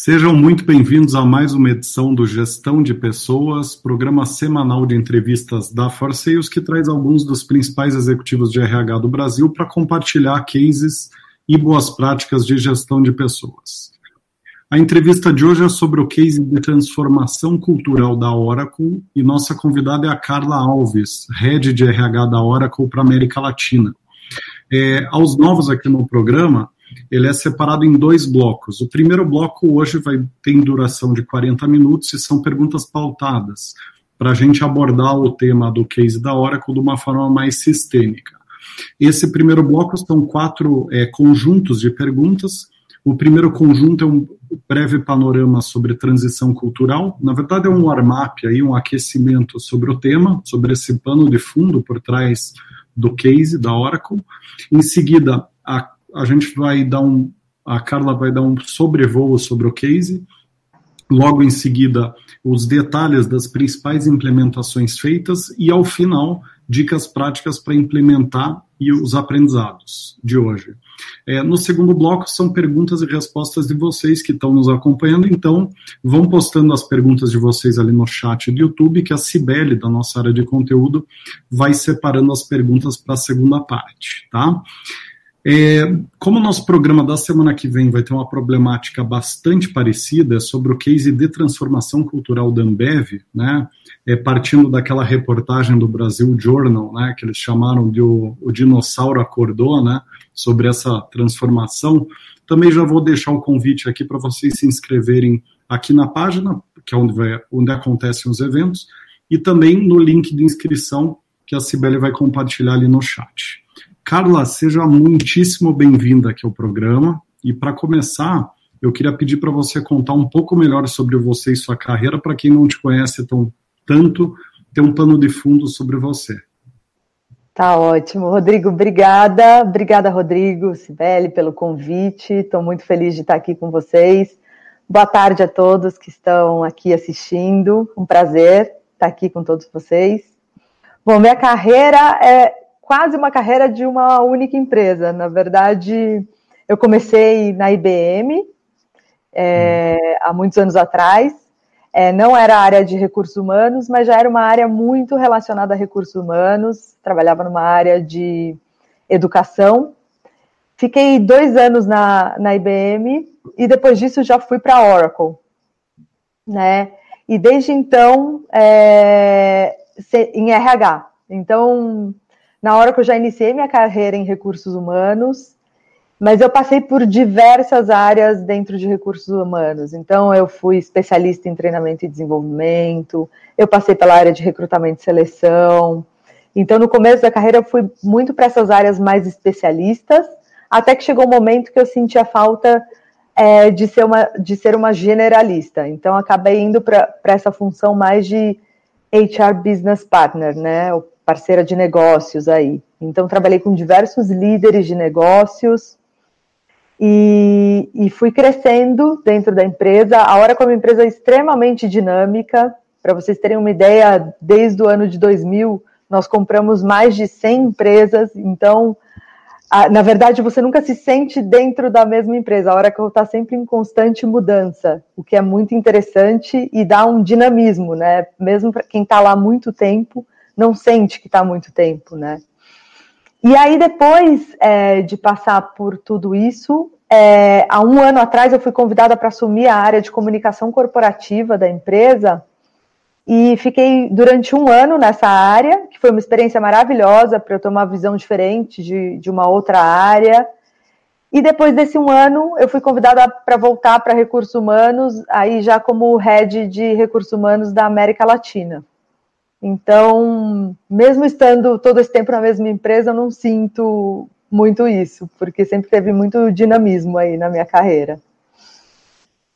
Sejam muito bem-vindos a mais uma edição do Gestão de Pessoas, programa semanal de entrevistas da Forceios, que traz alguns dos principais executivos de RH do Brasil para compartilhar cases e boas práticas de gestão de pessoas. A entrevista de hoje é sobre o case de transformação cultural da Oracle e nossa convidada é a Carla Alves, head de RH da Oracle para América Latina. É, aos novos aqui no programa, ele é separado em dois blocos. O primeiro bloco hoje vai ter duração de 40 minutos e são perguntas pautadas para a gente abordar o tema do case da Oracle de uma forma mais sistêmica. Esse primeiro bloco são quatro é, conjuntos de perguntas. O primeiro conjunto é um breve panorama sobre transição cultural. Na verdade, é um warm-up, aí, um aquecimento sobre o tema, sobre esse pano de fundo por trás do case da Oracle. Em seguida, a a gente vai dar um, a Carla vai dar um sobrevoo sobre o case, logo em seguida os detalhes das principais implementações feitas e ao final dicas práticas para implementar e os aprendizados de hoje. É, no segundo bloco são perguntas e respostas de vocês que estão nos acompanhando, então vão postando as perguntas de vocês ali no chat do YouTube, que a Cibele, da nossa área de conteúdo, vai separando as perguntas para a segunda parte, tá? É, como o nosso programa da semana que vem vai ter uma problemática bastante parecida é sobre o case de transformação cultural da Ambev, né, é, partindo daquela reportagem do Brasil Journal, né, que eles chamaram de o, o dinossauro acordou, né, sobre essa transformação, também já vou deixar o convite aqui para vocês se inscreverem aqui na página, que é onde, vai, onde acontecem os eventos, e também no link de inscrição que a Cibele vai compartilhar ali no chat. Carla, seja muitíssimo bem-vinda aqui ao programa. E para começar, eu queria pedir para você contar um pouco melhor sobre você e sua carreira, para quem não te conhece tão, tanto, ter um pano de fundo sobre você. Tá ótimo, Rodrigo, obrigada. Obrigada, Rodrigo, Sibeli, pelo convite. Estou muito feliz de estar aqui com vocês. Boa tarde a todos que estão aqui assistindo. Um prazer estar aqui com todos vocês. Bom, minha carreira é quase uma carreira de uma única empresa. Na verdade, eu comecei na IBM é, há muitos anos atrás. É, não era área de recursos humanos, mas já era uma área muito relacionada a recursos humanos. Trabalhava numa área de educação. Fiquei dois anos na, na IBM e depois disso já fui para a Oracle, né? E desde então é, em RH. Então na hora que eu já iniciei minha carreira em recursos humanos, mas eu passei por diversas áreas dentro de recursos humanos. Então, eu fui especialista em treinamento e desenvolvimento, eu passei pela área de recrutamento e seleção. Então, no começo da carreira, eu fui muito para essas áreas mais especialistas, até que chegou um momento que eu senti a falta é, de, ser uma, de ser uma generalista. Então, acabei indo para essa função mais de HR Business Partner, né? Parceira de negócios aí. Então, trabalhei com diversos líderes de negócios e, e fui crescendo dentro da empresa. A Oracle é uma empresa extremamente dinâmica. Para vocês terem uma ideia, desde o ano de 2000, nós compramos mais de 100 empresas. Então, a, na verdade, você nunca se sente dentro da mesma empresa. A Oracle está sempre em constante mudança, o que é muito interessante e dá um dinamismo, né? Mesmo para quem está lá há muito tempo, não sente que está muito tempo, né? E aí, depois é, de passar por tudo isso, é, há um ano atrás eu fui convidada para assumir a área de comunicação corporativa da empresa e fiquei durante um ano nessa área, que foi uma experiência maravilhosa para eu ter uma visão diferente de, de uma outra área. E depois desse um ano, eu fui convidada para voltar para recursos humanos, aí já como head de recursos humanos da América Latina. Então, mesmo estando todo esse tempo na mesma empresa, eu não sinto muito isso, porque sempre teve muito dinamismo aí na minha carreira.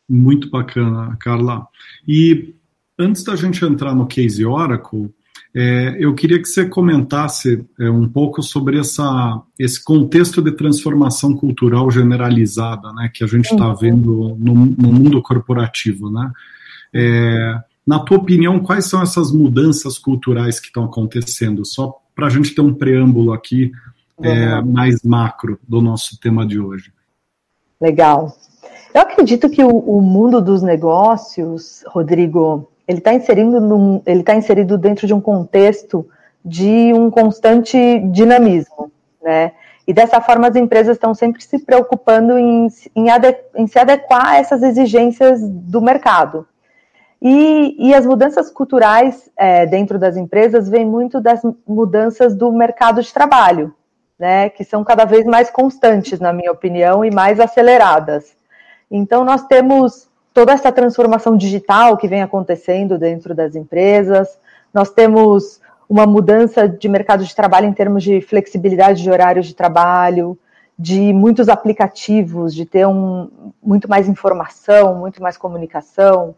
Muito bacana, Carla. E antes da gente entrar no case Oracle, é, eu queria que você comentasse é, um pouco sobre essa, esse contexto de transformação cultural generalizada, né, que a gente está uhum. vendo no, no, mundo corporativo, né? É, na tua opinião, quais são essas mudanças culturais que estão acontecendo? Só para a gente ter um preâmbulo aqui é, mais macro do nosso tema de hoje. Legal. Eu acredito que o, o mundo dos negócios, Rodrigo, ele está está inserido dentro de um contexto de um constante dinamismo, né? E dessa forma as empresas estão sempre se preocupando em, em, em se adequar a essas exigências do mercado. E, e as mudanças culturais é, dentro das empresas vêm muito das mudanças do mercado de trabalho, né? Que são cada vez mais constantes, na minha opinião, e mais aceleradas. Então nós temos toda essa transformação digital que vem acontecendo dentro das empresas, nós temos uma mudança de mercado de trabalho em termos de flexibilidade de horários de trabalho, de muitos aplicativos, de ter um, muito mais informação, muito mais comunicação,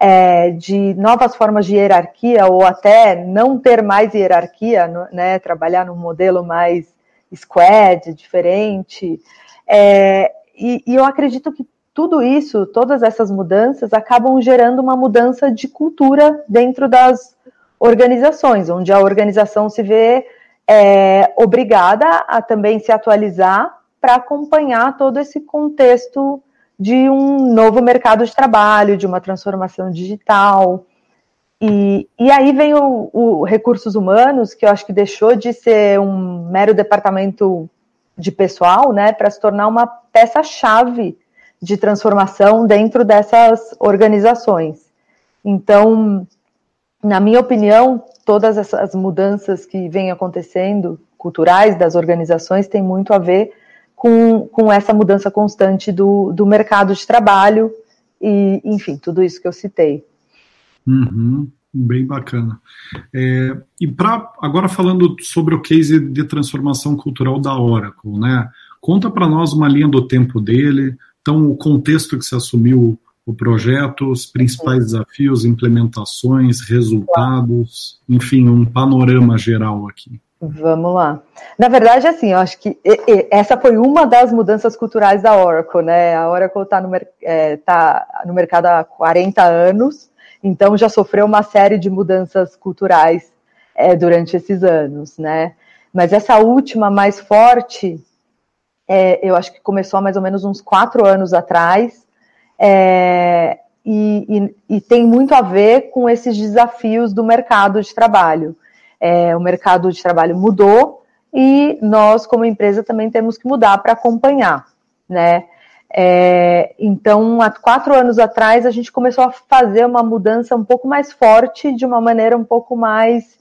é, de novas formas de hierarquia ou até não ter mais hierarquia, né, trabalhar num modelo mais squad, diferente. É, e, e eu acredito que tudo isso, todas essas mudanças, acabam gerando uma mudança de cultura dentro das organizações, onde a organização se vê é, obrigada a também se atualizar para acompanhar todo esse contexto de um novo mercado de trabalho, de uma transformação digital. E, e aí vem o, o recursos humanos, que eu acho que deixou de ser um mero departamento de pessoal, né, para se tornar uma peça-chave de transformação dentro dessas organizações. Então, na minha opinião, todas essas mudanças que vêm acontecendo, culturais das organizações, têm muito a ver com, com essa mudança constante do, do mercado de trabalho e, enfim, tudo isso que eu citei. Uhum, bem bacana. É, e para agora falando sobre o case de transformação cultural da Oracle, né? Conta para nós uma linha do tempo dele, então, o contexto que se assumiu o projeto, os principais desafios, implementações, resultados, enfim, um panorama geral aqui. Vamos lá. Na verdade, assim, eu acho que essa foi uma das mudanças culturais da Oracle, né? A Oracle está no, é, tá no mercado há 40 anos, então já sofreu uma série de mudanças culturais é, durante esses anos, né? Mas essa última mais forte é, eu acho que começou há mais ou menos uns quatro anos atrás, é, e, e, e, tem muito a ver com esses desafios do mercado de trabalho. É, o mercado de trabalho mudou e nós, como empresa, também temos que mudar para acompanhar, né? É, então, há quatro anos atrás, a gente começou a fazer uma mudança um pouco mais forte, de uma maneira um pouco mais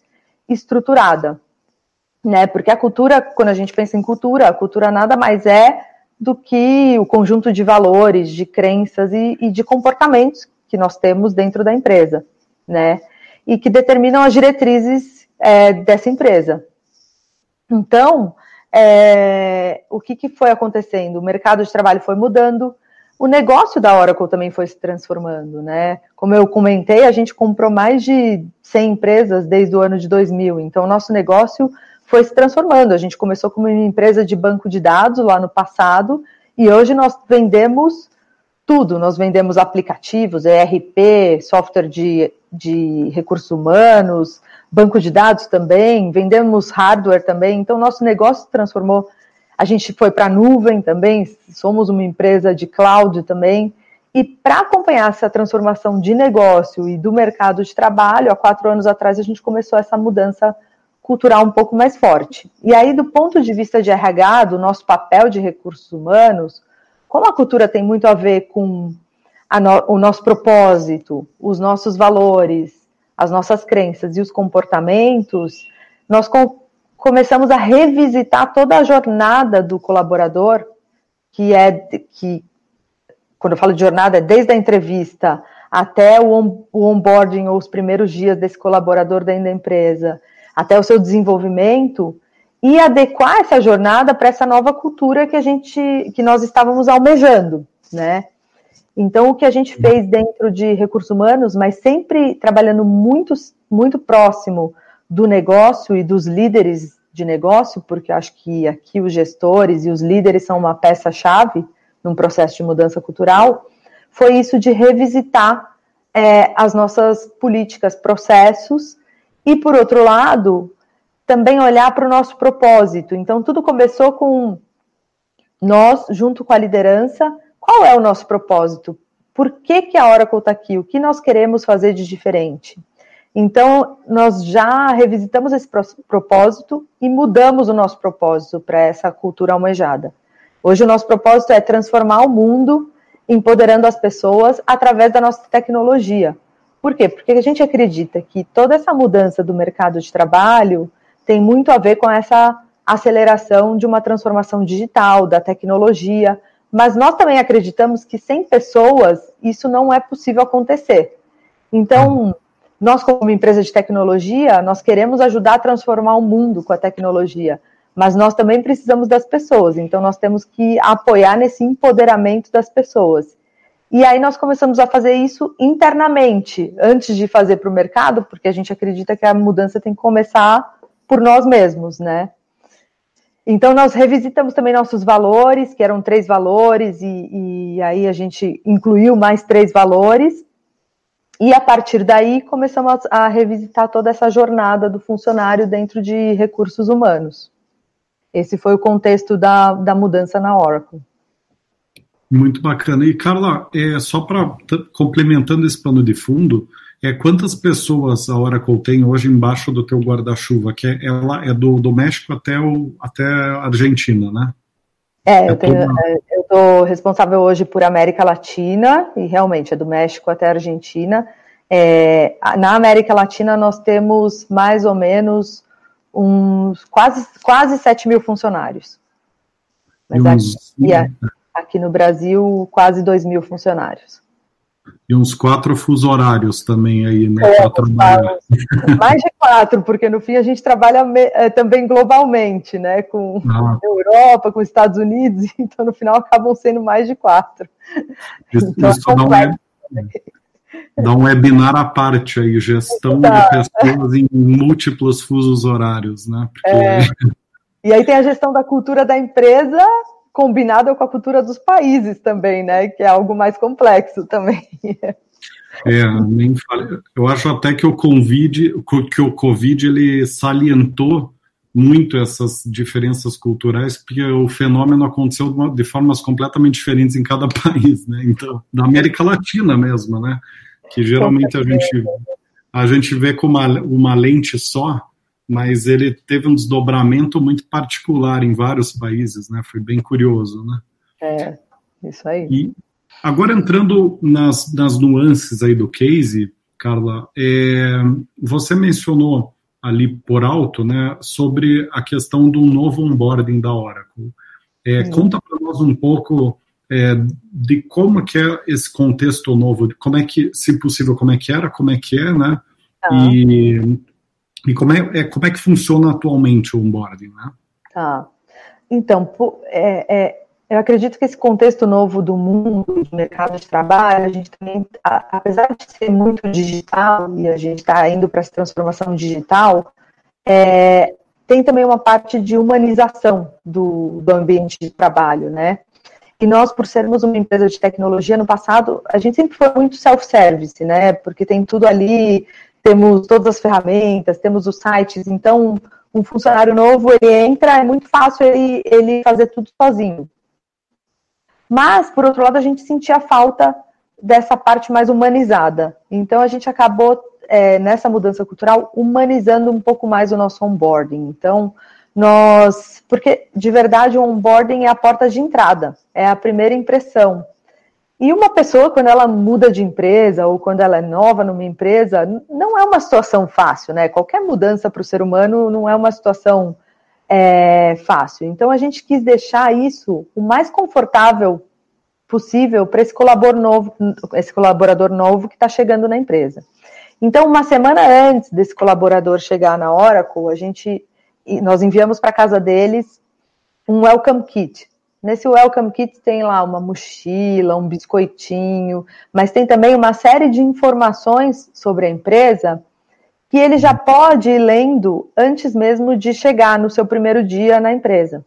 estruturada né? Porque a cultura, quando a gente pensa em cultura, a cultura nada mais é do que o conjunto de valores, de crenças e, e de comportamentos que nós temos dentro da empresa, né? E que determinam as diretrizes é, dessa empresa. Então, é, o que, que foi acontecendo? O mercado de trabalho foi mudando, o negócio da Oracle também foi se transformando, né? Como eu comentei, a gente comprou mais de 100 empresas desde o ano de 2000, então o nosso negócio foi se transformando. A gente começou como uma empresa de banco de dados lá no passado e hoje nós vendemos tudo. Nós vendemos aplicativos, ERP, software de, de recursos humanos, banco de dados também, vendemos hardware também. Então, nosso negócio se transformou. A gente foi para a nuvem também, somos uma empresa de cloud também. E para acompanhar essa transformação de negócio e do mercado de trabalho, há quatro anos atrás a gente começou essa mudança cultural um pouco mais forte. E aí, do ponto de vista de RH, do nosso papel de recursos humanos, como a cultura tem muito a ver com no, o nosso propósito, os nossos valores, as nossas crenças e os comportamentos, nós com, começamos a revisitar toda a jornada do colaborador, que é que quando eu falo de jornada, é desde a entrevista até o, on, o onboarding ou os primeiros dias desse colaborador dentro da empresa, até o seu desenvolvimento e adequar essa jornada para essa nova cultura que a gente que nós estávamos almejando, né? Então o que a gente fez dentro de recursos humanos, mas sempre trabalhando muito muito próximo do negócio e dos líderes de negócio, porque acho que aqui os gestores e os líderes são uma peça chave num processo de mudança cultural, foi isso de revisitar é, as nossas políticas, processos e, por outro lado, também olhar para o nosso propósito. Então, tudo começou com nós, junto com a liderança, qual é o nosso propósito? Por que, que a Oracle está aqui? O que nós queremos fazer de diferente? Então, nós já revisitamos esse propósito e mudamos o nosso propósito para essa cultura almejada. Hoje, o nosso propósito é transformar o mundo empoderando as pessoas através da nossa tecnologia. Por quê? Porque a gente acredita que toda essa mudança do mercado de trabalho tem muito a ver com essa aceleração de uma transformação digital, da tecnologia, mas nós também acreditamos que sem pessoas isso não é possível acontecer. Então, nós como empresa de tecnologia, nós queremos ajudar a transformar o mundo com a tecnologia, mas nós também precisamos das pessoas, então nós temos que apoiar nesse empoderamento das pessoas. E aí nós começamos a fazer isso internamente, antes de fazer para o mercado, porque a gente acredita que a mudança tem que começar por nós mesmos, né? Então, nós revisitamos também nossos valores, que eram três valores, e, e, aí a gente incluiu mais três valores, e a partir daí começamos a revisitar toda essa jornada do funcionário dentro de recursos humanos. Esse foi o contexto da, da mudança na Oracle. Muito bacana. E, Carla, é, só para complementando esse pano de fundo, é quantas pessoas a Oracle tem hoje embaixo do teu guarda-chuva? Que é, ela é do, do México até, o, até a Argentina, né? É, eu, estou é, responsável hoje por América Latina, e realmente é do México até a Argentina. É, na América Latina nós temos mais ou menos uns quase, quase 7 mil funcionários. Mas aqui, é, aqui no Brasil, quase 2 mil funcionários. E uns quatro fuso horários também aí, né? É, mais de quatro, porque no fim a gente trabalha é, também globalmente, né? Com ah. Europa, com Estados Unidos, então no final acabam sendo mais de quatro. Isso, então, isso é dá, um, dá um webinar à parte aí, gestão de pessoas em múltiplos fusos horários, né? Porque... É. E aí tem a gestão da cultura da empresa combinado com a cultura dos países também, né? Que é algo mais complexo também. É, nem fale. Eu acho até que o Covid, que o Covid ele salientou muito essas diferenças culturais, porque o fenômeno aconteceu de formas completamente diferentes em cada país, né? Então, da América Latina mesmo, né? Que geralmente a gente a gente vê com uma, uma lente só, mas ele teve um desdobramento muito particular em vários países, né? Foi bem curioso, né? É, isso aí. E agora entrando nas, nas nuances aí do case, Carla, é, você mencionou ali por alto, né, sobre a questão do novo onboarding da Oracle. É, conta para nós um pouco é, de como que é esse contexto novo, como é que, se possível, como é que era, como é que é, né? Ah. E e como é, é, como é que funciona atualmente o onboarding, né? Tá. Então, é, é, eu acredito que esse contexto novo do mundo, do mercado de trabalho, a gente também, apesar de ser muito digital e a gente está indo para essa transformação digital, é, tem também uma parte de humanização do, do ambiente de trabalho, né? E nós, por sermos uma empresa de tecnologia, no passado, a gente sempre foi muito self-service, né? Porque tem tudo ali temos todas as ferramentas, temos os sites, então um funcionário novo ele entra, é muito fácil ele, ele fazer tudo sozinho. Mas, por outro lado, a gente sentia falta dessa parte mais humanizada. Então, a gente acabou, é, nessa mudança cultural, humanizando um pouco mais o nosso onboarding. Então, nós. Porque, de verdade, o onboarding é a porta de entrada, é a primeira impressão. E uma pessoa, quando ela muda de empresa ou quando ela é nova numa empresa, não é uma situação fácil, né? Qualquer mudança para o ser humano não é uma situação é, fácil. Então a gente quis deixar isso o mais confortável possível para esse colaborador novo, esse colaborador novo que está chegando na empresa. Então, uma semana antes desse colaborador chegar na Oracle, a gente nós enviamos para casa deles um welcome kit, Nesse Welcome Kit tem lá uma mochila, um biscoitinho, mas tem também uma série de informações sobre a empresa que ele já pode ir lendo antes mesmo de chegar no seu primeiro dia na empresa.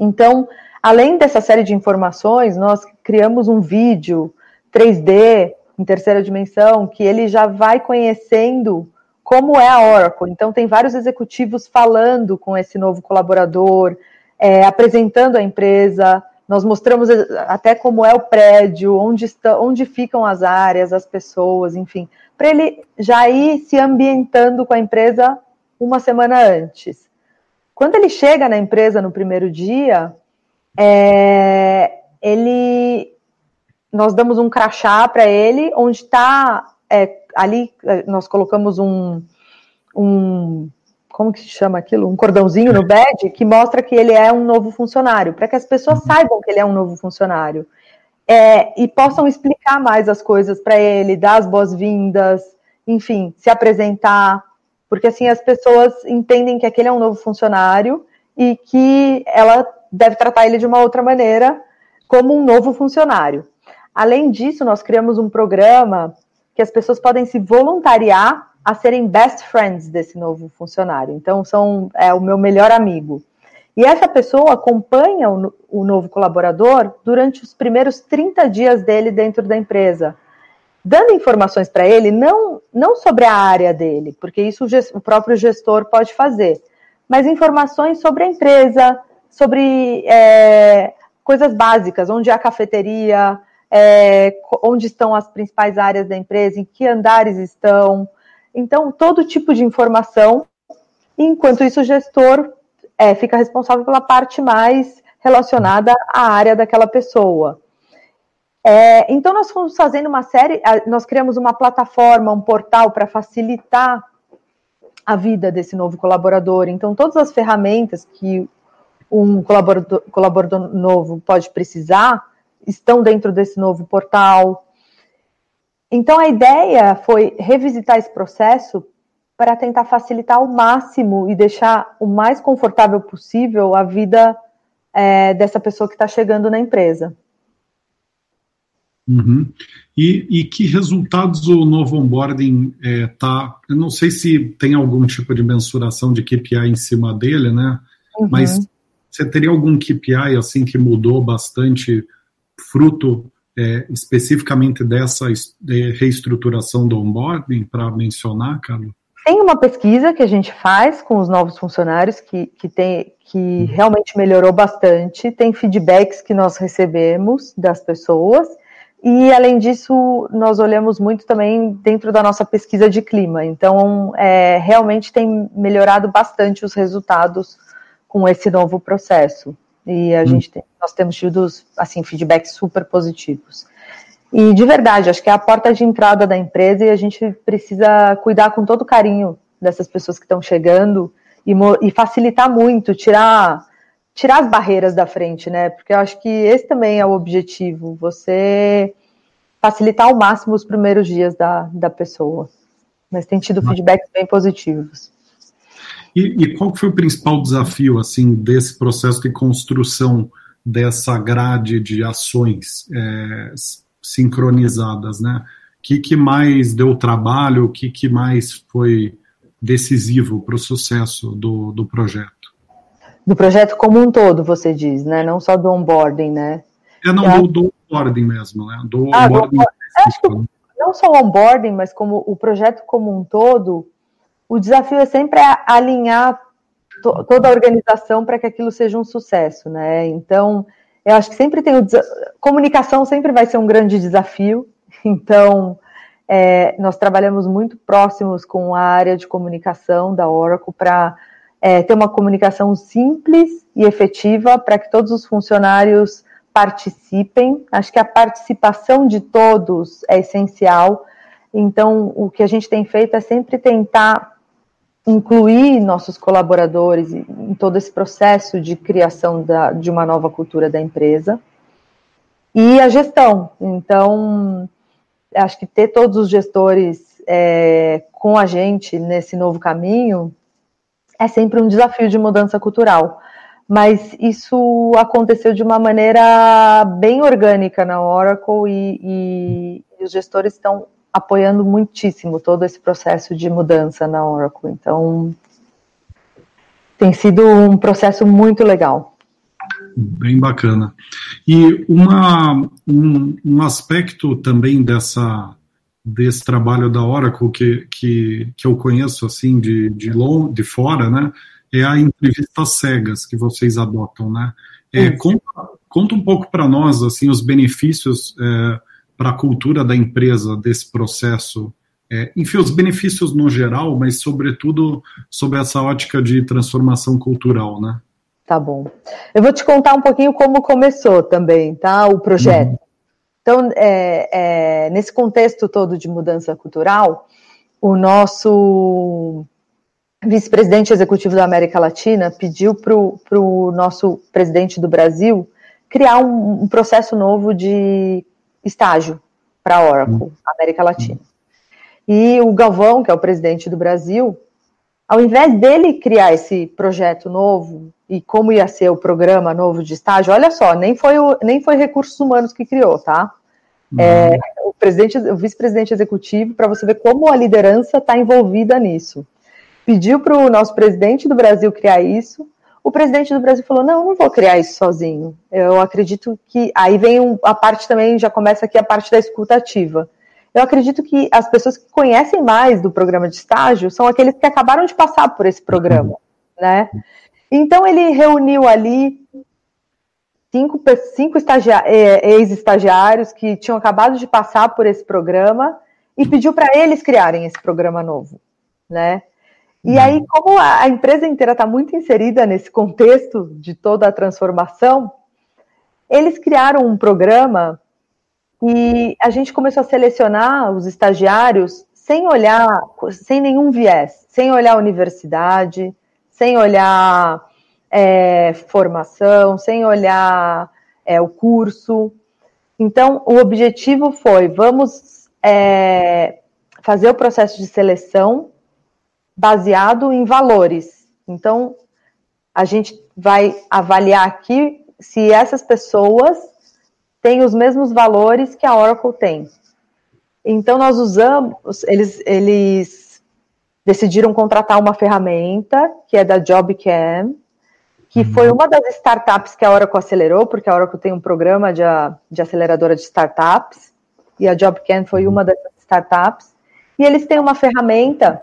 Então, além dessa série de informações, nós criamos um vídeo 3D em terceira dimensão que ele já vai conhecendo como é a Oracle. Então, tem vários executivos falando com esse novo colaborador, é, apresentando a empresa, Nós mostramos até como é o prédio, onde, está, onde ficam as áreas, as pessoas, enfim, para ele já ir se ambientando com a empresa uma semana antes. Quando ele chega na empresa no primeiro dia, é, ele, nós damos um crachá para ele, onde está é, ali nós colocamos um, um como que se chama aquilo? Um cordãozinho no badge que mostra que ele é um novo funcionário, para que as pessoas uhum. saibam que ele é um novo funcionário. É, e possam explicar mais as coisas para ele, dar as boas-vindas, enfim, se apresentar, porque assim as pessoas entendem que aquele é um novo funcionário e que ela deve tratar ele de uma outra maneira, como um novo funcionário. Além disso, nós criamos um programa que as pessoas podem se voluntariar a serem best friends desse novo funcionário. Então, são é o meu melhor amigo. E essa pessoa acompanha o, o novo colaborador durante os primeiros 30 dias dele dentro da empresa, dando informações para ele, não, não sobre a área dele, porque isso o, o próprio gestor pode fazer, mas informações sobre a empresa, sobre é, coisas básicas, onde há cafeteria, é, onde estão as principais áreas da empresa, em que andares estão, então, todo tipo de informação, enquanto isso o gestor é, fica responsável pela parte mais relacionada à área daquela pessoa. É, então, nós fomos fazendo uma série, nós criamos uma plataforma, um portal para facilitar a vida desse novo colaborador. Então, todas as ferramentas que um colaborador, colaborador novo pode precisar estão dentro desse novo portal. Então, a ideia foi revisitar esse processo para tentar facilitar ao máximo e deixar o mais confortável possível a vida é, dessa pessoa que está chegando na empresa. Uhum. E, e, que resultados o novo onboarding está? É, eu não sei se tem algum tipo de mensuração de KPI em cima dele, né? Uhum. Mas você teria algum KPI assim que mudou bastante, fruto é, especificamente dessa é, reestruturação do onboarding para mencionar, Carlos? Tem uma pesquisa que a gente faz com os novos funcionários que, que, tem, que uhum. realmente melhorou bastante. Tem feedbacks que nós recebemos das pessoas. E, além disso, nós olhamos muito também dentro da nossa pesquisa de clima. Então, é, realmente tem melhorado bastante os resultados com esse novo processo. E a hum. gente tem, nós temos tido assim feedbacks super positivos. E de verdade, acho que é a porta de entrada da empresa e a gente precisa cuidar com todo carinho dessas pessoas que estão chegando e, e facilitar muito, tirar tirar as barreiras da frente, né? Porque eu acho que esse também é o objetivo, você facilitar ao máximo os primeiros dias da, da pessoa. Mas tem tido feedbacks bem positivos. E, e, qual foi o principal desafio assim desse processo de construção dessa grade de ações é, sincronizadas, né? O que, que mais deu trabalho? O que, que mais foi decisivo para o sucesso do, do projeto? Do projeto como um todo, você diz, né? Não só do onboarding, né? É, não, do, do onboarding mesmo, né? Do ah, onboarding. Do, né? não só o onboarding, mas como o projeto como um todo, o desafio é sempre alinhar to, toda a organização para que aquilo seja um sucesso, né? Então, eu acho que sempre tem o comunicação sempre vai ser um grande desafio. Então, é, nós trabalhamos muito próximos com a área de comunicação da Oracle para é, ter uma comunicação simples e efetiva para que todos os funcionários participem. Acho que a participação de todos é essencial. Então, o que a gente tem feito é sempre tentar incluir nossos colaboradores em todo esse processo de criação da, de uma nova cultura da empresa. E a gestão. Então, acho que ter todos os gestores é, com a gente nesse novo caminho é sempre um desafio de mudança cultural. Mas isso aconteceu de uma maneira bem orgânica na Oracle e, e, e os gestores estão apoiando muitíssimo todo esse processo de mudança na Oracle. Então, tem sido um processo muito legal. Bem bacana. E uma, um, um aspecto também dessa, desse trabalho da Oracle que, que, que eu conheço assim de, de, long, de fora, né, é a entrevista cegas que vocês adotam, né? É, conta, conta um pouco para nós assim os benefícios é, para a cultura da empresa desse processo. É, enfim, os benefícios no geral, mas sobretudo sobre essa ótica de transformação cultural, né? Tá bom. Eu vou te contar um pouquinho como começou também, tá? O projeto. Uhum. Então, é, é, nesse contexto todo de mudança cultural, o nosso vice-presidente executivo da América Latina pediu para o nosso presidente do Brasil criar um, um processo novo de estágio para a Oracle, uhum. América Latina. E o Galvão, que é o presidente do Brasil, ao invés dele criar esse projeto novo e como ia ser o programa novo de estágio, olha só, nem foi o, nem foi recursos humanos que criou, tá? Uhum. É, o presidente, o vice-presidente executivo, para você ver como a liderança está envolvida nisso. Pediu para o nosso presidente do Brasil criar isso. O presidente do Brasil falou: não, não vou criar isso sozinho. Eu acredito que. Aí vem a parte também, já começa aqui a parte da escutativa. Eu acredito que as pessoas que conhecem mais do programa de estágio são aqueles que acabaram de passar por esse programa, né? Então ele reuniu ali cinco, cinco é, ex-estagiários que tinham acabado de passar por esse programa e pediu para eles criarem esse programa novo, né? E aí, como a empresa inteira está muito inserida nesse contexto de toda a transformação, eles criaram um programa e a gente começou a selecionar os estagiários sem olhar, sem nenhum viés, sem olhar universidade, sem olhar é, formação, sem olhar é, o curso. Então, o objetivo foi: vamos é, fazer o processo de seleção baseado em valores. Então, a gente vai avaliar aqui se essas pessoas tem os mesmos valores que a Oracle tem. Então, nós usamos, eles, eles decidiram contratar uma ferramenta que é da JobCam, que uhum. foi uma das startups que a Oracle acelerou, porque a Oracle tem um programa de, de aceleradora de startups, e a JobCam foi uhum. uma dessas startups. E eles têm uma ferramenta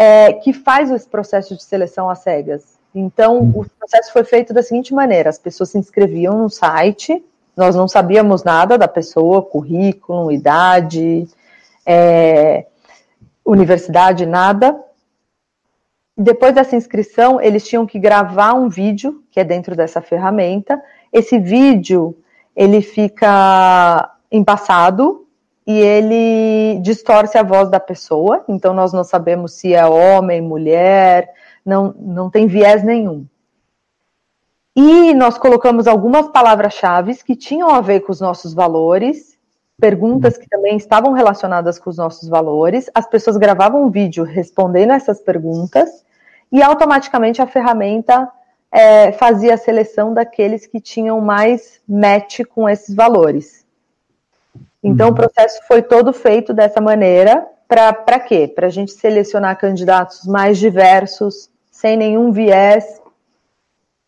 é, que faz esse processo de seleção às cegas. Então, uhum. o processo foi feito da seguinte maneira: as pessoas se inscreviam no site, nós não sabíamos nada da pessoa, currículo, idade, é, universidade, nada. Depois dessa inscrição, eles tinham que gravar um vídeo, que é dentro dessa ferramenta. Esse vídeo, ele fica embaçado e ele distorce a voz da pessoa, então nós não sabemos se é homem, mulher, não, não tem viés nenhum. E nós colocamos algumas palavras-chave que tinham a ver com os nossos valores, perguntas que também estavam relacionadas com os nossos valores. As pessoas gravavam um vídeo respondendo essas perguntas e automaticamente a ferramenta é, fazia a seleção daqueles que tinham mais match com esses valores. Então, uhum. o processo foi todo feito dessa maneira. Para quê? Para a gente selecionar candidatos mais diversos, sem nenhum viés,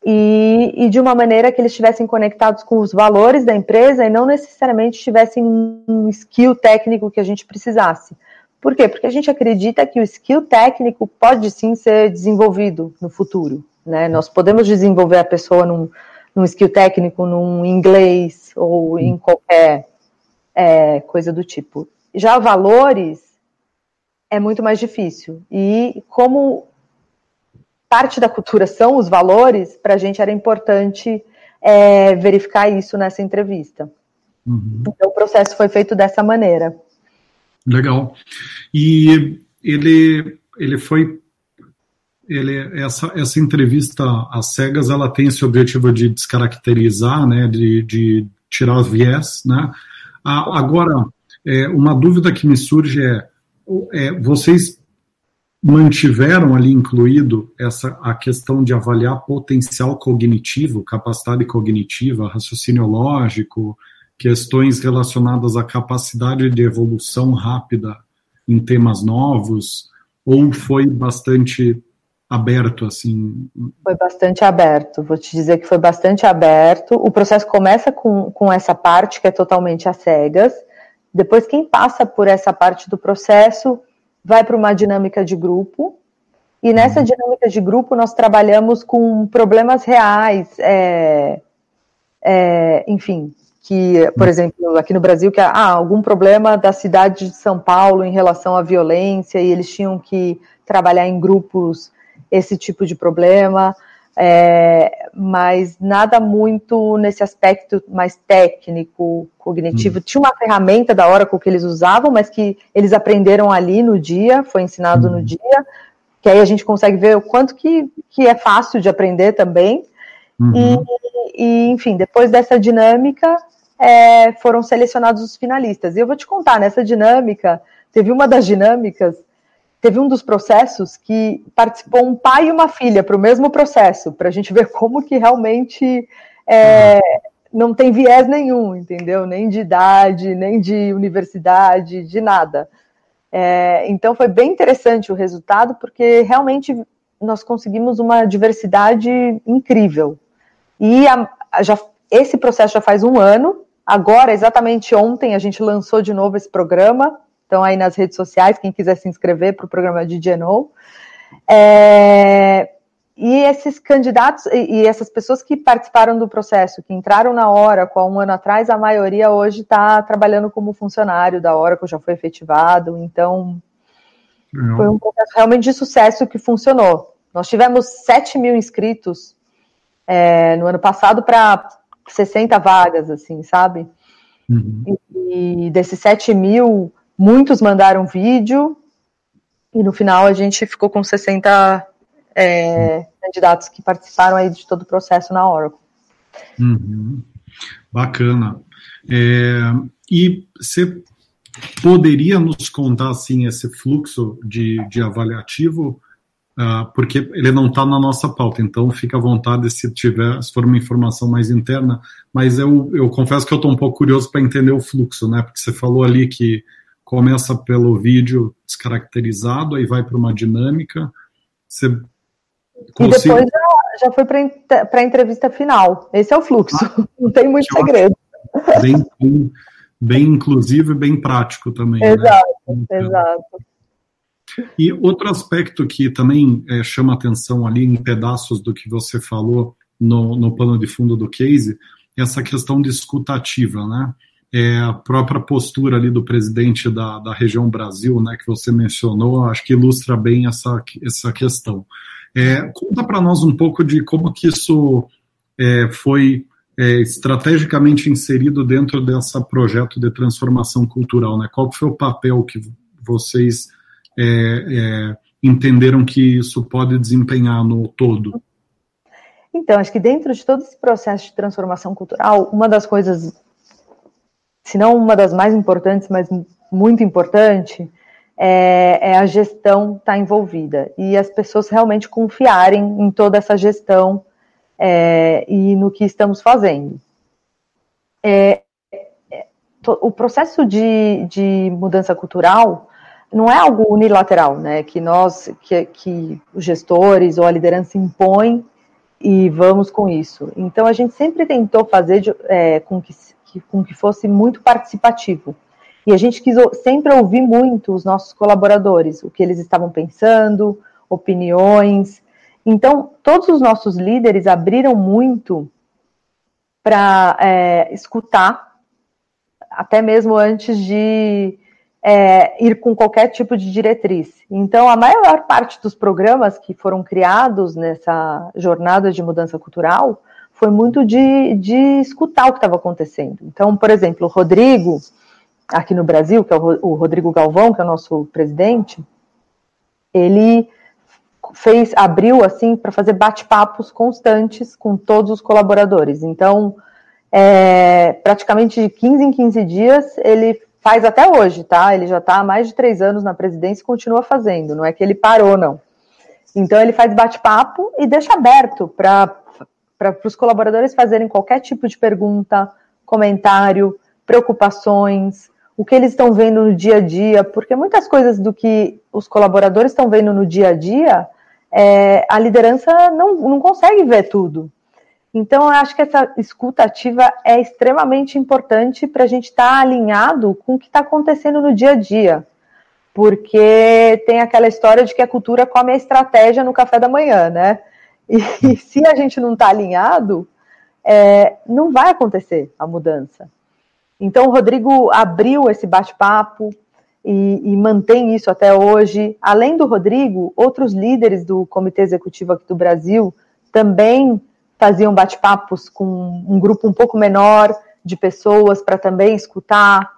e, e, de uma maneira que eles estivessem conectados com os valores da empresa e não necessariamente tivessem um skill técnico que a gente precisasse. Por quê? Porque a gente acredita que o skill técnico pode sim ser desenvolvido no futuro. Né? Nós podemos desenvolver a pessoa num, num skill técnico, num inglês ou em qualquer é, coisa do tipo. Já valores é muito mais difícil. E como parte da cultura são os valores, para a gente era importante é, verificar isso nessa entrevista. Uhum. Então, o processo foi feito dessa maneira. Legal. E ele, ele foi. Ele, essa, essa entrevista às cegas, ela tem esse objetivo de descaracterizar, né, de, de tirar os viés, né? Agora, é, uma dúvida que me surge é, é vocês mantiveram ali incluído essa a questão de avaliar potencial cognitivo, capacidade cognitiva, raciocínio lógico, questões relacionadas à capacidade de evolução rápida em temas novos, ou foi bastante aberto assim? Foi bastante aberto, vou te dizer que foi bastante aberto. O processo começa com, com essa parte que é totalmente às cegas. Depois, quem passa por essa parte do processo vai para uma dinâmica de grupo, e nessa uhum. dinâmica de grupo nós trabalhamos com problemas reais, é, é, enfim, que, por exemplo, aqui no Brasil, que ah, algum problema da cidade de São Paulo em relação à violência e eles tinham que trabalhar em grupos esse tipo de problema, é, mas nada muito nesse aspecto mais técnico, cognitivo. Hum. Tinha uma ferramenta da Oracle que eles usavam, mas que eles aprenderam ali no dia, foi ensinado hum. no dia, que aí a gente consegue ver o quanto que, que é fácil de aprender também. Uhum. E, e, enfim, depois dessa dinâmica, é, foram selecionados os finalistas. E eu vou te contar, nessa dinâmica, teve uma das dinâmicas, teve um dos processos que participou um pai e uma filha para o mesmo processo, para a gente ver como que realmente é, não tem viés nenhum, entendeu? Nem de idade, nem de universidade, de nada. É, então foi bem interessante o resultado, porque realmente nós conseguimos uma diversidade incrível. E a, já, esse processo já faz um ano. Agora, exatamente ontem, a gente lançou de novo esse programa. Então, aí nas redes sociais, quem quiser se inscrever para o programa de Geno. É, e esses candidatos e, e, essas pessoas que participaram do processo, que entraram na Oracle há um ano atrás, a maioria hoje está trabalhando como funcionário da Oracle, já foi efetivado. Então, Não. foi um processo realmente de sucesso que funcionou. Nós tivemos 7 mil inscritos é, no ano passado para 60 vagas, assim, sabe? Uhum. E, e desses 7 mil, muitos mandaram vídeo, e no final a gente ficou com 60 é, candidatos que participaram aí de todo o processo na Oracle. Uhum. Bacana. É, e você poderia nos contar assim esse fluxo de, de avaliativo uh, porque ele não está na nossa pauta, então fica à vontade se tiver, se for uma informação mais interna, mas eu, eu confesso que eu estou um pouco curioso para entender o fluxo, né? Porque você falou ali que começa pelo vídeo descaracterizado, aí vai para uma dinâmica, você e depois já, já foi para a entrevista final. Esse é o fluxo. Ah, não tem muito segredo. Bem, bem, bem, inclusivo e bem prático também. Né? Exato, né? exato. E outro aspecto que também é, chama atenção ali em pedaços do que você falou no, no plano de fundo do case, é essa questão de escutativa, né? É a própria postura ali do presidente da, da região Brasil, né, que você mencionou, acho que ilustra bem essa, essa questão. É, conta para nós um pouco de como que isso é, foi é, estrategicamente inserido dentro desse projeto de transformação cultural, né? Qual foi o papel que vocês é, é, entenderam que isso pode desempenhar no todo? Então, acho que dentro de todo esse processo de transformação cultural, uma das coisas, se não uma das mais importantes, mas muito importante, é, é a gestão estar tá envolvida e as pessoas realmente confiarem em toda essa gestão é, e no que estamos fazendo. É, é o processo de, de mudança cultural não é algo unilateral, né? Que nós, que, que os gestores ou a liderança impõem e vamos com isso. Então a gente sempre tentou fazer de, é, com, que, que, com que fosse muito participativo. E a gente quis sempre ouvir muito os nossos colaboradores, o que eles estavam pensando, opiniões. Então, todos os nossos líderes abriram muito para é, escutar, até mesmo antes de é, ir com qualquer tipo de diretriz. Então, a maior parte dos programas que foram criados nessa jornada de mudança cultural foi muito de, de escutar o que estava acontecendo. Então, por exemplo, o Rodrigo, aqui no Brasil, que é o Rodrigo Galvão, que é o nosso presidente, ele fez, abriu assim para fazer bate-papos constantes com todos os colaboradores. Então, é, praticamente de 15 em 15 dias, ele faz até hoje, tá? Ele já está há mais de três anos na presidência e continua fazendo, não é que ele parou, não. Então ele faz bate-papo e deixa aberto para os colaboradores fazerem qualquer tipo de pergunta, comentário, preocupações, o que eles estão vendo no dia a dia, porque muitas coisas do que os colaboradores estão vendo no dia a dia, é, a liderança não, não consegue ver tudo. Então, eu acho que essa escuta ativa é extremamente importante para a gente estar tá alinhado com o que está acontecendo no dia a dia. Porque tem aquela história de que a cultura come a estratégia no café da manhã, né? E, se a gente não está alinhado, é, não vai acontecer a mudança. Então, o Rodrigo abriu esse bate-papo e, e, mantém isso até hoje. Além do Rodrigo, outros líderes do Comitê Executivo aqui do Brasil também faziam bate-papos com um grupo um pouco menor de pessoas para também escutar.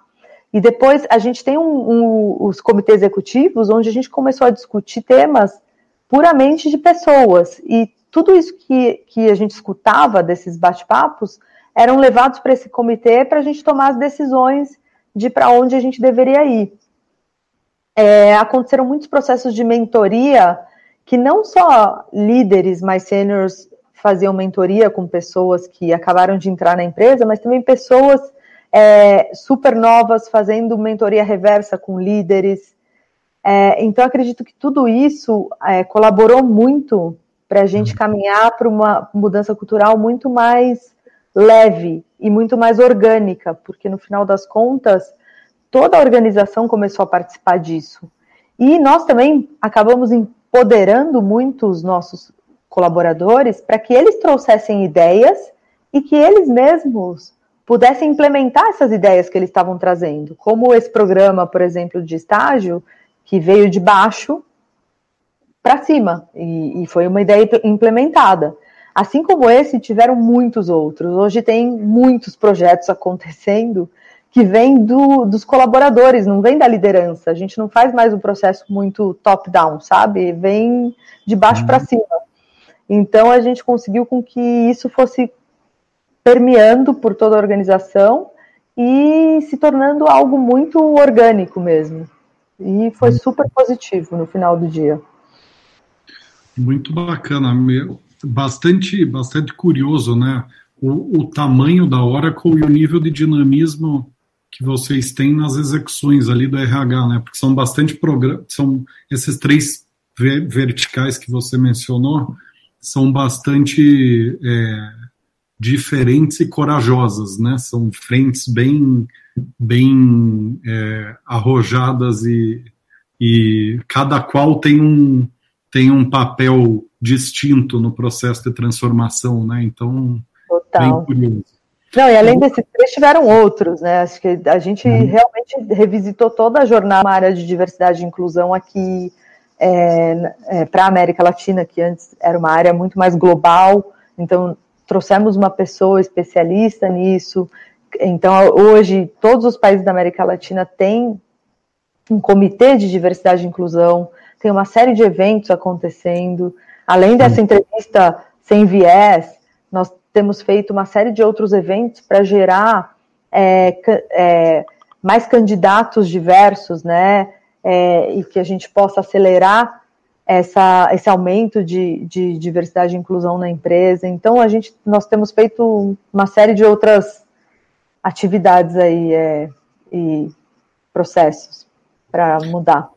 E depois a gente tem um, um, os comitês executivos, onde a gente começou a discutir temas puramente de pessoas. E tudo isso que, que a gente escutava desses bate-papos eram levados para esse comitê para a gente tomar as decisões de para onde a gente deveria ir. É, aconteceram muitos processos de mentoria que não só líderes mais seniors faziam mentoria com pessoas que acabaram de entrar na empresa, mas também pessoas é, super novas fazendo mentoria reversa com líderes. É, então, acredito que tudo isso é, colaborou muito para a gente caminhar para uma mudança cultural muito mais leve e muito mais orgânica, porque no final das contas, toda a organização começou a participar disso. E nós também acabamos empoderando muito os nossos colaboradores para que eles trouxessem ideias e que eles mesmos pudessem implementar essas ideias que eles estavam trazendo, como esse programa, por exemplo, de estágio, que veio de baixo para cima e, e, foi uma ideia implementada. Assim como esse, tiveram muitos outros. Hoje tem muitos projetos acontecendo que vêm do, dos colaboradores, não vem da liderança. A gente não faz mais um processo muito top-down, sabe? Vem de baixo uhum. para cima. Então a gente conseguiu com que isso fosse permeando por toda a organização e se tornando algo muito orgânico mesmo. E foi uhum. super positivo no final do dia. Muito bacana, meu. Bastante, bastante curioso, né? O, o tamanho da Oracle e o nível de dinamismo que vocês têm nas execuções ali do RH, né? Porque são bastante programas, são esses três verticais que você mencionou, são bastante é, diferentes e corajosas, né? São frentes bem, bem é, arrojadas e, e cada qual tem um, tem um papel distinto no processo de transformação, né? Então, Total. bem curioso. Não, e além desses três, tiveram outros, né? Acho que a gente uhum. realmente revisitou toda a jornada na área de diversidade e inclusão aqui é, é, para a América Latina, que antes era uma área muito mais global. Então, trouxemos uma pessoa especialista nisso. Então, hoje, todos os países da América Latina têm um comitê de diversidade e inclusão, tem uma série de eventos acontecendo. Além dessa entrevista sem viés, nós temos feito uma série de outros eventos para gerar é, é, mais candidatos diversos, né? É, e que a gente possa acelerar essa, esse aumento de, de, diversidade e inclusão na empresa. Então, a gente, nós temos feito uma série de outras atividades aí é, e processos para mudar.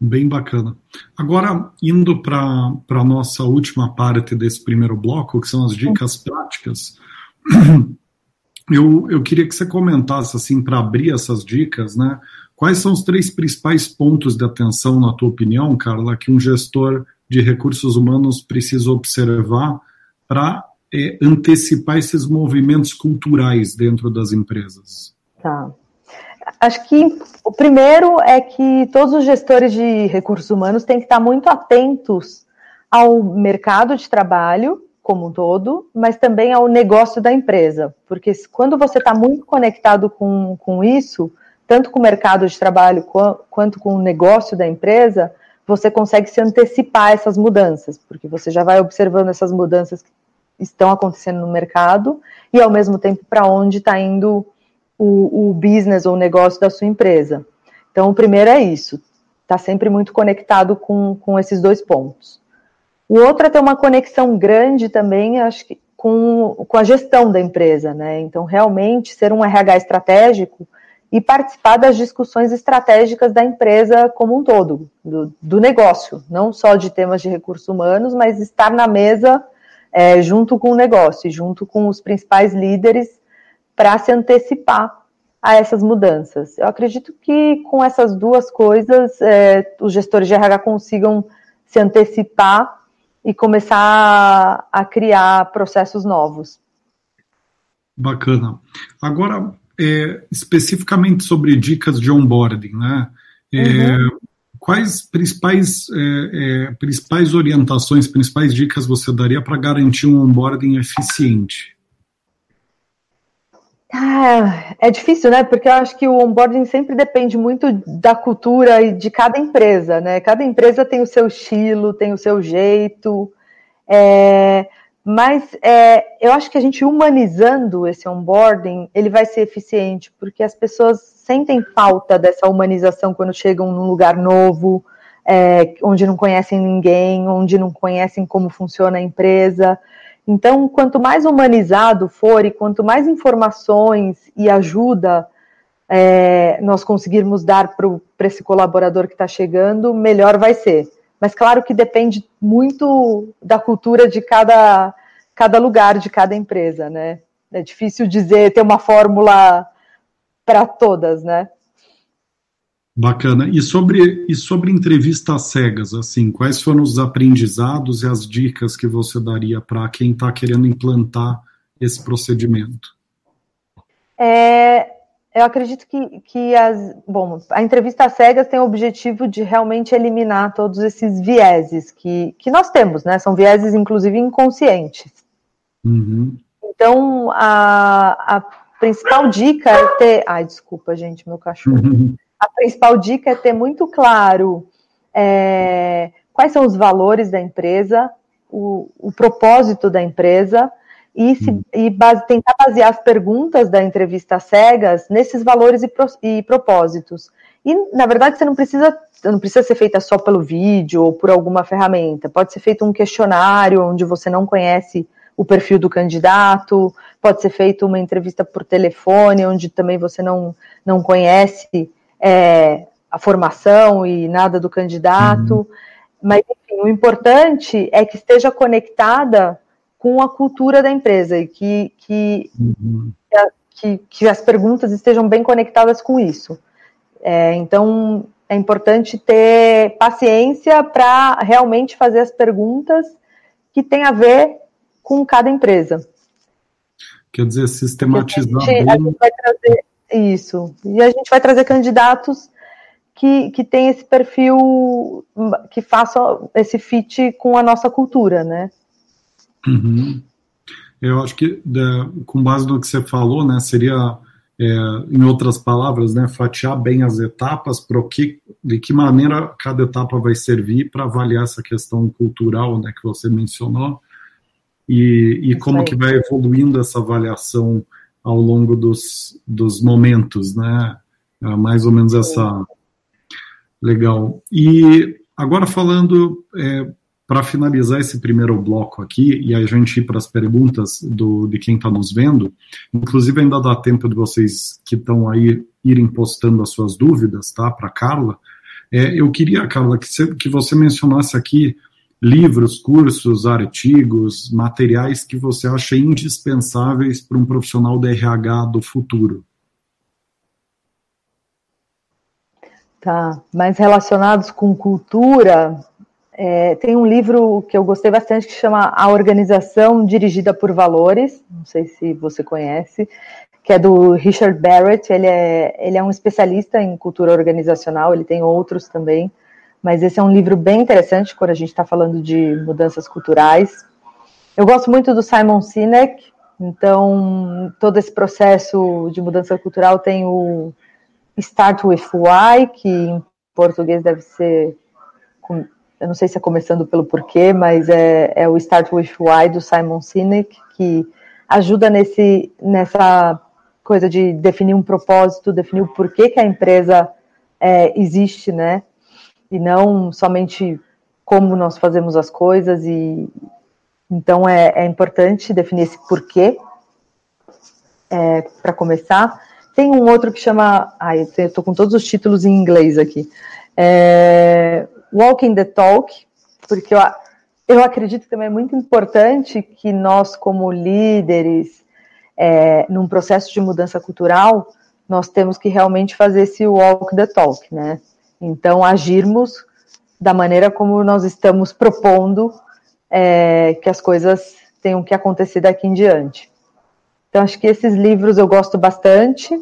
Bem bacana. Agora, indo para a nossa última parte desse primeiro bloco, que são as dicas práticas, eu, eu queria que você comentasse, assim, para abrir essas dicas, né? Quais são os três principais pontos de atenção, na tua opinião, Carla, que um gestor de recursos humanos precisa observar para é, antecipar esses movimentos culturais dentro das empresas? Tá acho que o primeiro é que todos os gestores de recursos humanos têm que estar muito atentos ao mercado de trabalho como um todo, mas também ao negócio da empresa, porque quando você está muito conectado com, com isso, tanto com o mercado de trabalho quanto com o negócio da empresa, você consegue se antecipar essas mudanças, porque você já vai observando essas mudanças que estão acontecendo no mercado e, ao mesmo tempo, para onde está indo o, o business ou o negócio da sua empresa. Então, o primeiro é isso, está sempre muito conectado com, com esses dois pontos. O outro é ter uma conexão grande também, acho que, com, com a gestão da empresa, né? Então, realmente, ser um RH estratégico e participar das discussões estratégicas da empresa como um todo, do, do negócio, não só de temas de recursos humanos, mas estar na mesa é, junto com o negócio, junto com os principais líderes para se antecipar a essas mudanças. Eu acredito que com essas duas coisas, é, os gestores de RH consigam se antecipar e começar a, criar processos novos. Bacana. Agora, é, especificamente sobre dicas de onboarding, né? É, uhum. Quais principais, é, é principais orientações, principais dicas você daria para garantir um onboarding eficiente? Ah, é difícil, né? Porque eu acho que o onboarding sempre depende muito da cultura e de cada empresa, né? Cada empresa tem o seu estilo, tem o seu jeito. É, mas é, eu acho que a gente humanizando esse onboarding, ele vai ser eficiente, porque as pessoas sentem falta dessa humanização quando chegam num lugar novo, é, onde não conhecem ninguém, onde não conhecem como funciona a empresa. Então, quanto mais humanizado for e quanto mais informações e ajuda é, nós conseguirmos dar para esse colaborador que está chegando, melhor vai ser. Mas claro que depende muito da cultura de cada, cada lugar, de cada empresa, né? É difícil dizer, ter uma fórmula para todas, né? Bacana. E sobre, e sobre entrevistas cegas, assim, quais foram os aprendizados e as dicas que você daria para quem está querendo implantar esse procedimento? É, eu acredito que, que as, bom, a entrevista cegas tem o objetivo de realmente eliminar todos esses vieses que, que nós temos, né? São vieses, inclusive, inconscientes. Uhum. Então, a, a principal dica é ter. Ai, desculpa, gente, meu cachorro. Uhum a principal dica é ter muito claro é, quais são os valores da empresa, o, o propósito da empresa e, se, hum. e base, tentar basear as perguntas da entrevista cegas nesses valores e, pro, e, propósitos. E, na verdade, você não precisa, não precisa ser feita só pelo vídeo ou por alguma ferramenta. Pode ser feito um questionário onde você não conhece o perfil do candidato, pode ser feito uma entrevista por telefone, onde também você não, não conhece é, a formação e nada do candidato. Uhum. Mas, enfim, o importante é que esteja conectada com a cultura da empresa e que, que, uhum. que, que, as perguntas estejam bem conectadas com isso. É, então, é importante ter paciência para realmente fazer as perguntas que têm a ver com cada empresa. Quer dizer, sistematizar. A gente, a gente vai trazer, isso. E a gente vai trazer candidatos que, que tem esse perfil, que faça esse fit com a nossa cultura, né? Uhum. Eu acho que, com base no que você falou, né, seria, é, em outras palavras, né, fatiar bem as etapas, para que, de que maneira cada etapa vai servir para avaliar essa questão cultural, né, que você mencionou, e, e como que vai evoluindo essa avaliação ao longo dos, dos momentos, né? É mais ou menos essa. Legal. E agora falando, é, para finalizar esse primeiro bloco aqui, e a gente ir para as perguntas do, de quem está nos vendo, inclusive ainda dá tempo de vocês que estão aí irem postando as suas dúvidas, tá? Para Carla. É, eu queria, Carla, que você, que você mencionasse aqui livros, cursos, artigos, materiais que você acha indispensáveis para um profissional de RH do futuro? Tá, mais relacionados com cultura, é, tem um livro que eu gostei bastante que chama A Organização Dirigida por Valores, não sei se você conhece, que é do Richard Barrett, ele é, ele é um especialista em cultura organizacional, ele tem outros também, mas esse é um livro bem interessante quando a gente está falando de mudanças culturais. Eu gosto muito do Simon Sinek, então todo esse processo de mudança cultural tem o Start with Why, que em português deve ser, eu não sei se é começando pelo porquê, mas é, é o Start with Why do Simon Sinek, que ajuda nesse, nessa coisa de definir um propósito, definir o porquê que a empresa é, existe, né? E não somente como nós fazemos as coisas e então é, é importante definir esse porquê é, para começar. Tem um outro que chama, ai, eu estou com todos os títulos em inglês aqui, é, Walking the Talk, porque eu, eu acredito que também é muito importante que nós como líderes é, num processo de mudança cultural nós temos que realmente fazer esse walk the talk, né? Então, agirmos da maneira como nós estamos propondo é, que as coisas tenham que acontecer daqui em diante. Então, acho que esses livros eu gosto bastante.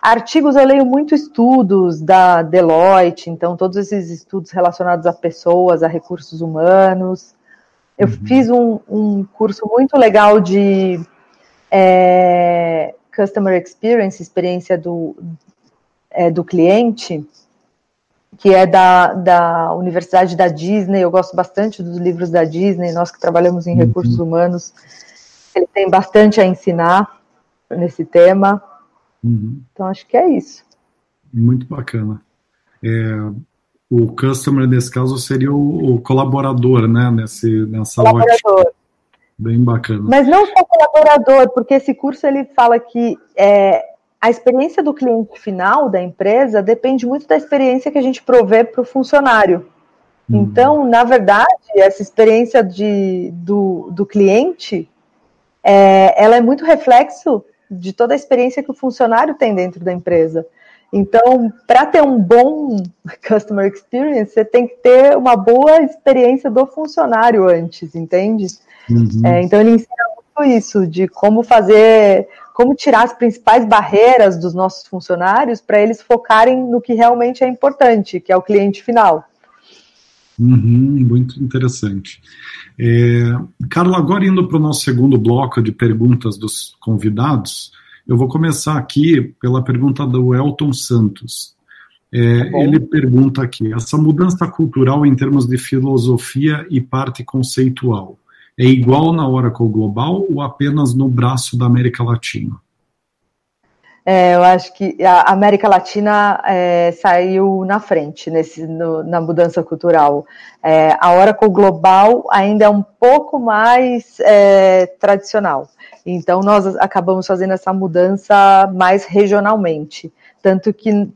Artigos, eu leio muito estudos da Deloitte, então, todos esses estudos relacionados a pessoas, a recursos humanos. Eu uhum. fiz um, um, curso muito legal de é, Customer Experience, experiência do, é, do cliente, que é da, da Universidade da Disney. Eu gosto bastante dos livros da Disney, nós que trabalhamos em uhum. recursos humanos, ele tem bastante a ensinar nesse tema. Uhum. Então, acho que é isso. Muito bacana. É, o customer, nesse caso, seria o, o colaborador, né? Nesse, nessa colaborador. Ótica. Bem bacana. Mas não só colaborador, porque esse curso ele fala que é, a experiência do cliente final da empresa depende muito da experiência que a gente provê para o funcionário. Uhum. Então, na verdade, essa experiência de, do, do cliente, é, ela é muito reflexo de toda a experiência que o funcionário tem dentro da empresa. Então, para ter um bom customer experience, você tem que ter uma boa experiência do funcionário antes, entende? Uhum. É, então, ele ensina muito isso, de como fazer como tirar as principais barreiras dos nossos funcionários para eles focarem no que realmente é importante, que é o cliente final. Uhum, muito interessante. É, Carla, agora indo para o nosso segundo bloco de perguntas dos convidados, eu vou começar aqui pela pergunta do Elton Santos. É, tá ele pergunta aqui: essa mudança cultural em termos de filosofia e parte conceitual é igual na Oracle Global ou apenas no braço da América Latina? É, eu acho que a América Latina é, saiu na frente nesse, no, na mudança cultural. É, a Oracle Global ainda é um pouco mais é, tradicional. Então, nós acabamos fazendo essa mudança mais regionalmente. Tanto que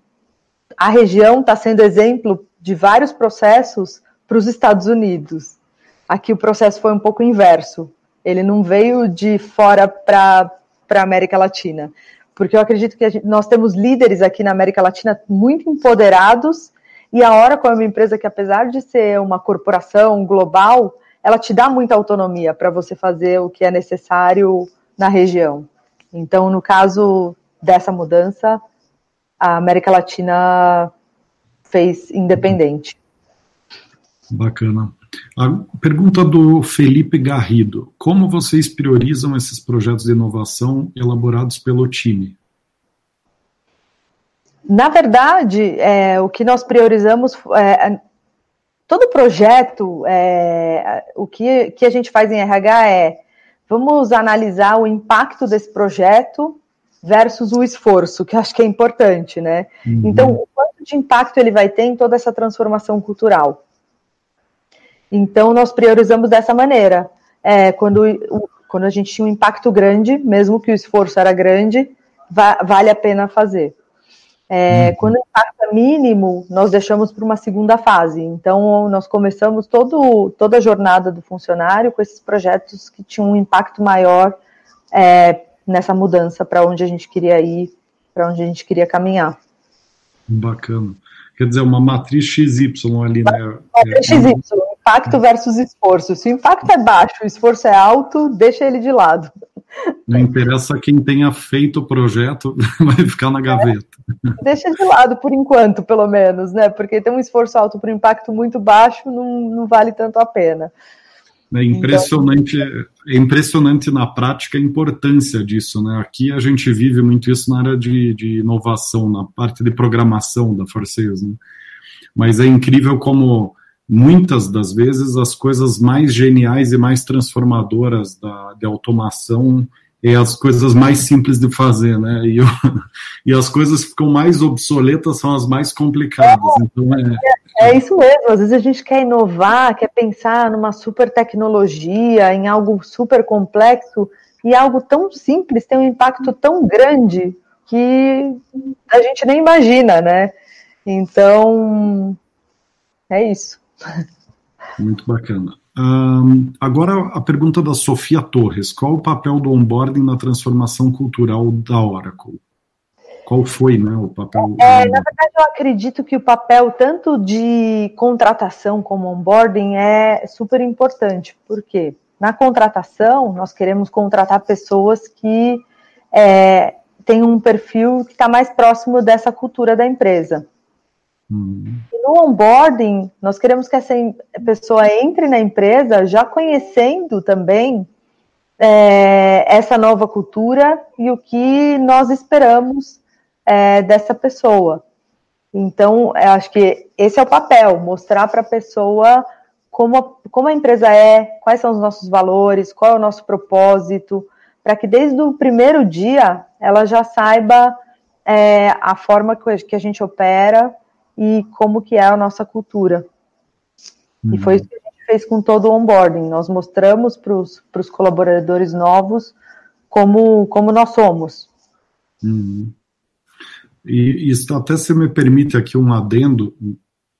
a região está sendo exemplo de vários processos para os Estados Unidos. Aqui o processo foi um pouco inverso. Ele não veio de fora para a América Latina. Porque eu acredito que gente, nós temos líderes aqui na América Latina muito empoderados, e a Oracle é uma empresa que, apesar de ser uma corporação global, ela te dá muita autonomia para você fazer o que é necessário na região. Então, no caso dessa mudança, a América Latina fez independente. Bacana. A pergunta do Felipe Garrido: Como vocês priorizam esses projetos de inovação elaborados pelo time? Na verdade, é, o que nós priorizamos é, todo projeto, é, o que, que a gente faz em RH é vamos analisar o impacto desse projeto versus o esforço, que acho que é importante, né? Uhum. Então, o quanto de impacto ele vai ter em toda essa transformação cultural? Então, nós priorizamos dessa maneira. É, quando, quando a gente tinha um impacto grande, mesmo que o esforço era grande, va vale a pena fazer. É, uhum. Quando o impacto é mínimo, nós deixamos para uma segunda fase. Então, nós começamos todo, toda a jornada do funcionário com esses projetos que tinham um impacto maior é, nessa mudança para onde a gente queria ir, para onde a gente queria caminhar. Bacana. Quer dizer, uma matriz XY ali, né? Matriz XY, impacto versus esforço. Se o impacto é baixo, o esforço é alto, deixa ele de lado. Não interessa quem tenha feito o projeto, vai ficar na gaveta. É, deixa de lado por enquanto, pelo menos, né? Porque ter um esforço alto para um impacto muito baixo não, não vale tanto a pena. É impressionante, é impressionante na prática a importância disso, né? Aqui a gente vive muito isso na área de, de inovação, na parte de programação da Forceus, né? Mas é incrível como muitas das vezes as coisas mais geniais e mais transformadoras da, de automação é as coisas mais simples de fazer, né? E, eu, e as coisas que ficam mais obsoletas são as mais complicadas. É, então é, é isso mesmo. Às vezes a gente quer inovar, quer pensar numa super tecnologia, em algo super complexo, e algo tão simples tem um impacto tão grande que a gente nem imagina, né? Então, é isso. Muito bacana. Um, agora a pergunta da Sofia Torres: qual o papel do onboarding na transformação cultural da Oracle? qual foi né, o papel? É, na verdade, eu acredito que o papel tanto de contratação como onboarding é super importante. Por quê? Na contratação, nós queremos contratar pessoas que é, têm um perfil que está mais próximo dessa cultura da empresa. Uhum. No onboarding, nós queremos que essa pessoa entre na empresa já conhecendo também é, essa nova cultura e o que nós esperamos é, dessa pessoa. Então, acho que esse é o papel, mostrar para a pessoa como a, como a empresa é, quais são os nossos valores, qual é o nosso propósito, para que desde o primeiro dia ela já saiba é, a forma que a gente opera e como que é a nossa cultura. Uhum. E foi isso que a gente fez com todo o onboarding. Nós mostramos para os colaboradores novos como, como nós somos. Uhum. E isso até se me permite aqui um adendo,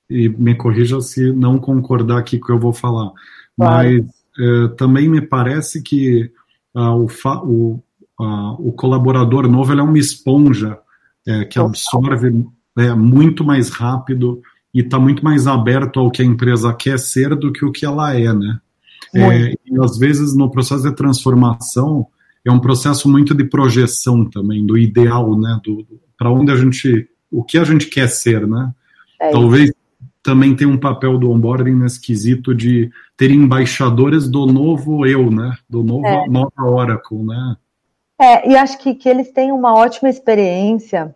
e me corrija se não concordar aqui com o que eu vou falar, claro. mas é, também me parece que ah, o, o, ah, o, colaborador novo é uma esponja é, que absorve é, muito mais rápido e está muito mais aberto ao que a empresa quer ser do que o que ela é, né? É, e às vezes no processo de transformação é um processo muito de projeção também do ideal, né? Do, para onde a gente, o que a gente quer ser, né? É Talvez também tenha um papel do onboarding nesse quesito de ter embaixadores do novo eu, né? Do novo é. nova Oracle, né? É, e acho que, que eles têm uma ótima experiência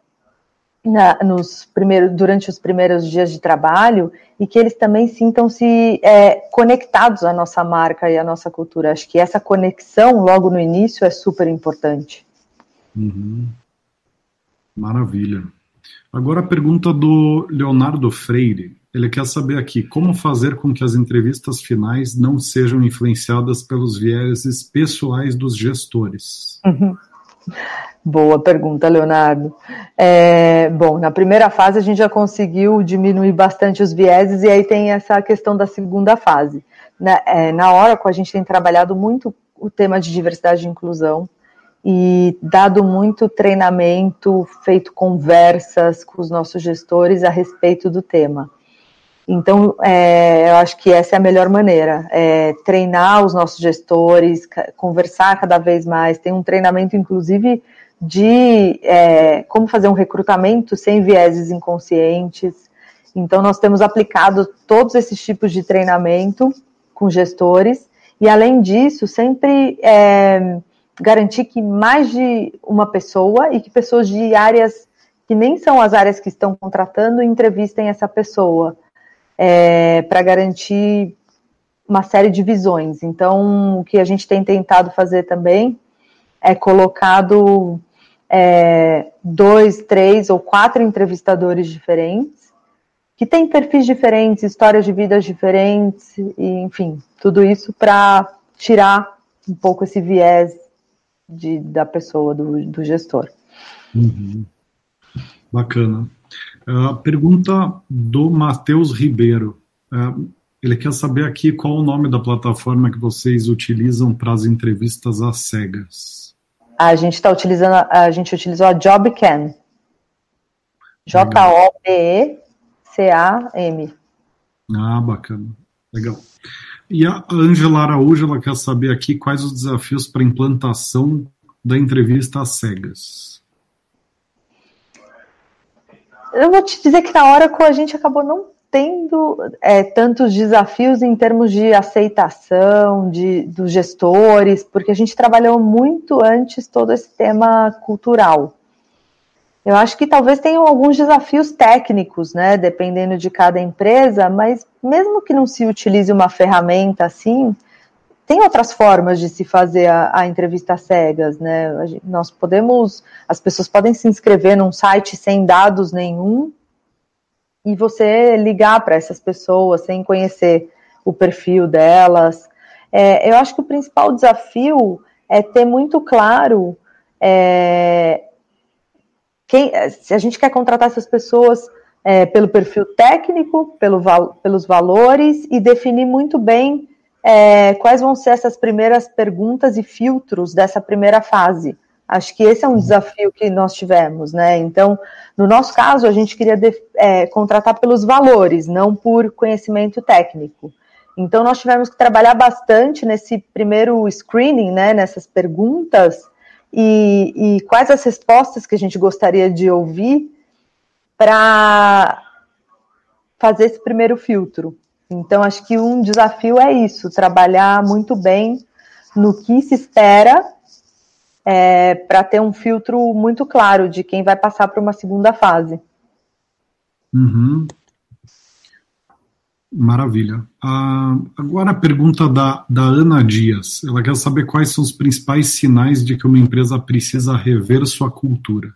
na, nos primeiros, durante os primeiros dias de trabalho e que eles também sintam-se é, conectados à nossa marca e à nossa cultura. Acho que essa conexão logo no início é super importante. Uhum. Maravilha. Agora a pergunta do Leonardo Freire. Ele quer saber aqui como fazer com que as entrevistas finais não sejam influenciadas pelos vieses pessoais dos gestores. Uhum. Boa pergunta, Leonardo. É, bom, na primeira fase a gente já conseguiu diminuir bastante os vieses e aí tem essa questão da segunda fase. Na, é, na Oracle a gente tem trabalhado muito o tema de diversidade e inclusão e dado muito treinamento, feito conversas com os nossos gestores a respeito do tema. Então, é, eu acho que essa é a melhor maneira, é, treinar os nossos gestores, conversar cada vez mais, tem um treinamento, inclusive, de é, como fazer um recrutamento sem vieses inconscientes. Então, nós temos aplicado todos esses tipos de treinamento com gestores, e além disso, sempre é, garantir que mais de uma pessoa e que pessoas de áreas que nem são as áreas que estão contratando entrevistem essa pessoa, é, para garantir uma série de visões. Então, o que a gente tem tentado fazer também é colocado é, dois, três ou quatro entrevistadores diferentes, que têm perfis diferentes, histórias de vidas diferentes, e, enfim, tudo isso para tirar um pouco esse viés de, da pessoa, do, do gestor. Uhum. Bacana. Uh, pergunta do Matheus Ribeiro. Uh, ele quer saber aqui qual o nome da plataforma que vocês utilizam para as entrevistas às cegas. A gente está utilizando, a gente utilizou a JobCam. J-O-B-E-C-A-M. Ah, bacana. Legal. E a Angela Araújo, ela quer saber aqui quais os desafios para a implantação da entrevista às cegas. Eu vou te dizer que na hora que a gente acabou não tendo é, tantos desafios em termos de aceitação de, dos gestores, porque a gente trabalhou muito antes todo esse tema cultural. Eu acho que talvez tenham alguns desafios técnicos, né, dependendo de cada empresa, mas mesmo que não se utilize uma ferramenta assim, tem outras formas de se fazer a, a entrevista cegas, né? Nós podemos, as pessoas podem se inscrever num site sem dados nenhum e você ligar para essas pessoas sem conhecer o perfil delas. É, eu acho que o principal desafio é ter muito claro é, quem, se a gente quer contratar essas pessoas é, pelo perfil técnico, pelo, pelos valores e definir muito bem é, quais vão ser essas primeiras perguntas e filtros dessa primeira fase, Acho que esse é um desafio que nós tivemos, né? Então, no nosso caso, a gente queria é, contratar pelos valores, não por conhecimento técnico. Então, nós tivemos que trabalhar bastante nesse primeiro screening, né? Nessas perguntas e, e quais as respostas que a gente gostaria de ouvir para fazer esse primeiro filtro. Então, acho que um desafio é isso: trabalhar muito bem no que se espera é, para ter um filtro muito claro de quem vai passar para uma segunda fase. Uhum. Maravilha. Ah, agora a pergunta da, da Ana Dias. Ela quer saber quais são os principais sinais de que uma empresa precisa rever sua cultura.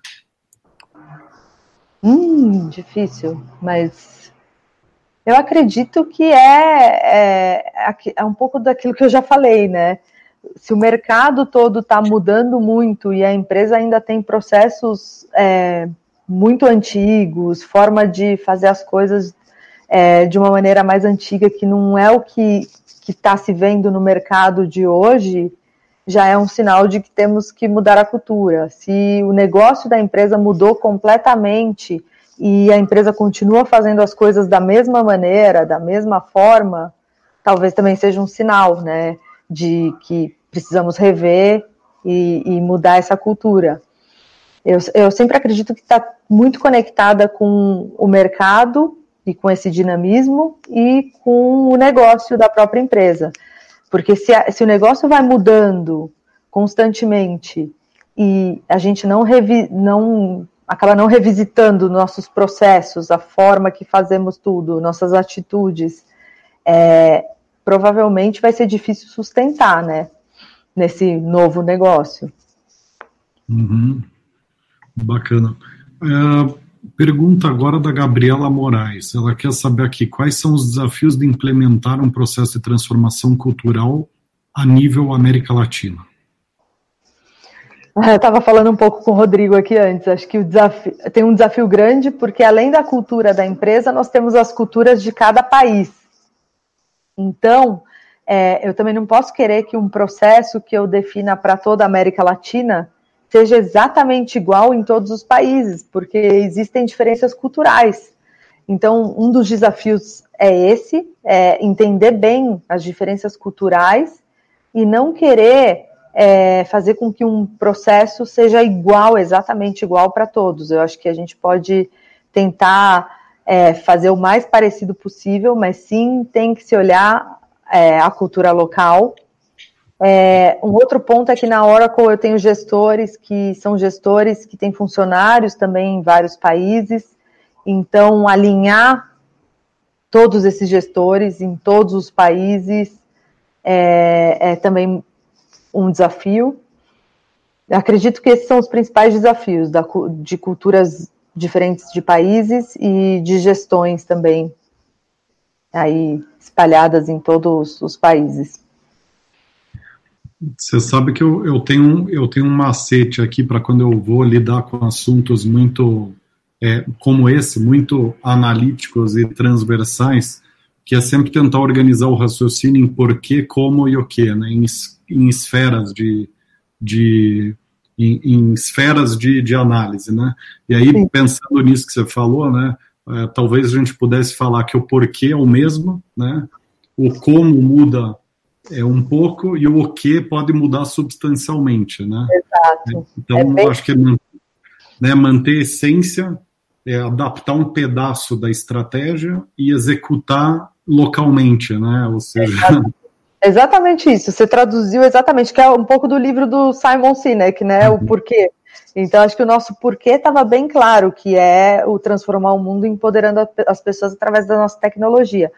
Hum, difícil, mas eu acredito que é, é, é um pouco daquilo que eu já falei, né? se o mercado todo está mudando muito e a empresa ainda tem processos é, muito antigos, forma de fazer as coisas é, de uma maneira mais antiga, que não é o que está se vendo no mercado de hoje, já é um sinal de que temos que mudar a cultura. Se o negócio da empresa mudou completamente e a empresa continua fazendo as coisas da mesma maneira, da mesma forma, talvez também seja um sinal, né? de que precisamos rever e, e mudar essa cultura. Eu, eu sempre acredito que está muito conectada com o mercado e com esse dinamismo e com o negócio da própria empresa. Porque se, a, se o negócio vai mudando constantemente e a gente não, revi, não acaba não revisitando nossos processos, a forma que fazemos tudo, nossas atitudes, é, provavelmente vai ser difícil sustentar, né? Nesse novo negócio. Uhum. Bacana. É, pergunta agora da Gabriela Moraes. Ela quer saber aqui quais são os desafios de implementar um processo de transformação cultural a nível América Latina. Eu estava falando um pouco com o Rodrigo aqui antes. Acho que o desafio, tem um desafio grande, porque além da cultura da empresa, nós temos as culturas de cada país. Então, é, eu também não posso querer que um processo que eu defina para toda a América Latina seja exatamente igual em todos os países, porque existem diferenças culturais. Então, um dos desafios é esse, é entender bem as diferenças culturais e não querer é, fazer com que um processo seja igual, exatamente igual para todos. Eu acho que a gente pode tentar é, fazer o mais parecido possível, mas sim tem que se olhar é, a cultura local. É, um outro ponto é que na Oracle eu tenho gestores que são gestores que têm funcionários também em vários países, então alinhar todos esses gestores em todos os países é, é também um desafio. Acredito que esses são os principais desafios da, de culturas diferentes de países e de gestões também, aí espalhadas em todos os países. Você sabe que eu, eu, tenho, eu tenho um macete aqui para quando eu vou lidar com assuntos muito é, como esse, muito analíticos e transversais, que é sempre tentar organizar o raciocínio em porquê, como e o que, né, em, em esferas de, de em, em esferas de, de, análise, né? E aí, Sim. pensando nisso que você falou, né? É, talvez a gente pudesse falar que o porquê é o mesmo, né? O como muda é um pouco e o o que pode mudar substancialmente, né? Exato. Então, é bem... acho que né, manter a essência, é adaptar um pedaço da estratégia e executar localmente, né? Ou seja, Exato. Exatamente isso. Você traduziu exatamente, que é um pouco do livro do Simon Sinek, né? O uhum. porquê. Então, acho que o nosso porquê estava bem claro, que é o transformar o mundo empoderando as pessoas através da nossa tecnologia.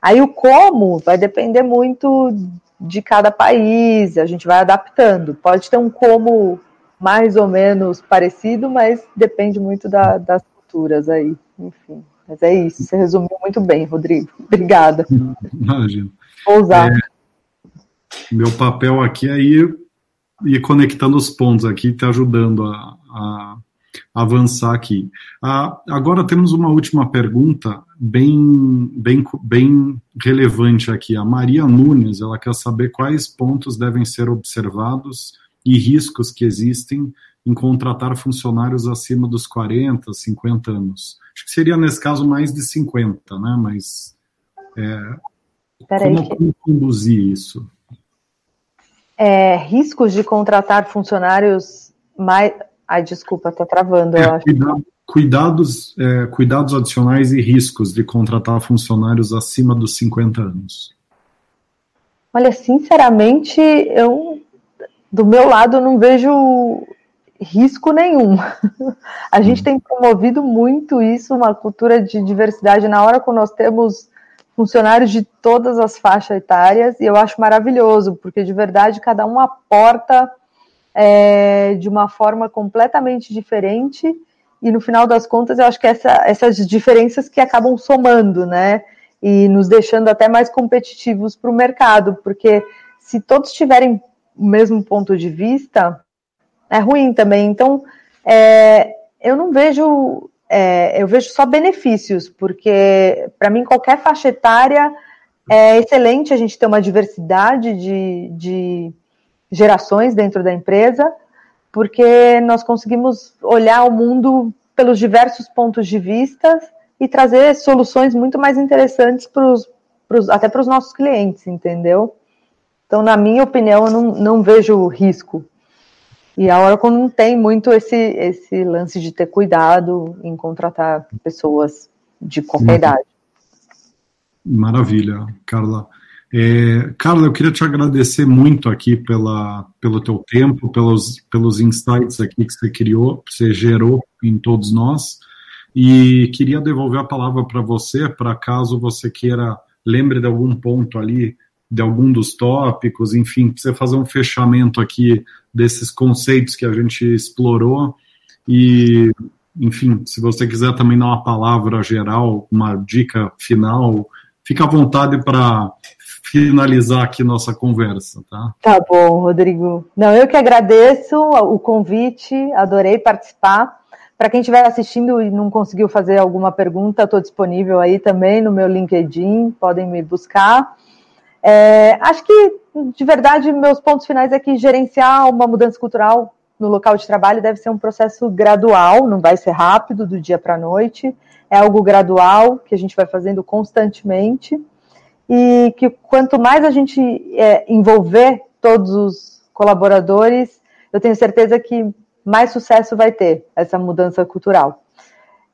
Aí o como vai depender muito de cada país, a gente vai adaptando. Pode ter um como mais ou menos parecido, mas depende muito da, das culturas aí. Enfim, mas é isso. Você resumiu muito bem, Rodrigo. Obrigada. Imagina. Vou usar. É... Meu papel aqui é ir, ir conectando os pontos aqui, te ajudando a, a avançar aqui. Ah, agora temos uma última pergunta bem, bem, bem relevante aqui. A Maria Nunes, ela quer saber quais pontos devem ser observados e riscos que existem em contratar funcionários acima dos 40, 50 anos. Acho que seria, nesse caso, mais de 50, né? Mas é, como, como conduzir isso? É, riscos de contratar funcionários mais. Ai, desculpa, estou travando. É, cuidado, cuidados, é, cuidados adicionais e riscos de contratar funcionários acima dos 50 anos. Olha, sinceramente, eu do meu lado não vejo risco nenhum. A gente tem promovido muito isso, uma cultura de diversidade na hora quando nós temos funcionários de todas as faixas etárias, e eu acho maravilhoso, porque de verdade cada um aporta é, de uma forma completamente diferente, e no final das contas eu acho que essa, essas diferenças que acabam somando, né? E nos deixando até mais competitivos para o mercado, porque se todos tiverem o mesmo ponto de vista, é ruim também. Então, é, eu não vejo é, eu vejo só benefícios, porque para mim qualquer faixa etária é excelente a gente ter uma diversidade de, de gerações dentro da empresa, porque nós conseguimos olhar o mundo pelos diversos pontos de vista e trazer soluções muito mais interessantes pros, pros, até para os nossos clientes, entendeu? Então, na minha opinião, eu não, não vejo risco e a Oracle não tem muito esse, esse lance de ter cuidado em contratar pessoas de qualquer uhum. idade. Maravilha, Carla. É, Carla, eu queria te agradecer muito aqui pela, pelo teu tempo, pelos, pelos insights aqui que você criou, que você gerou em todos nós. E queria devolver a palavra para você, para caso você queira, lembre de algum ponto ali de algum dos tópicos, enfim, precisa fazer um fechamento aqui desses conceitos que a gente explorou e, enfim, se você quiser também dar uma palavra geral, uma dica final, fica à vontade para finalizar aqui nossa conversa, tá? Tá bom, Rodrigo. Não, eu que agradeço o convite, adorei participar. Para quem estiver assistindo e não conseguiu fazer alguma pergunta, estou disponível aí também no meu LinkedIn, podem me buscar. É, acho que, de verdade, meus pontos finais é que gerenciar uma mudança cultural no local de trabalho deve ser um processo gradual, não vai ser rápido do dia para a noite, é algo gradual que a gente vai fazendo constantemente e que quanto mais a gente é, envolver todos os colaboradores, eu tenho certeza que mais sucesso vai ter essa mudança cultural.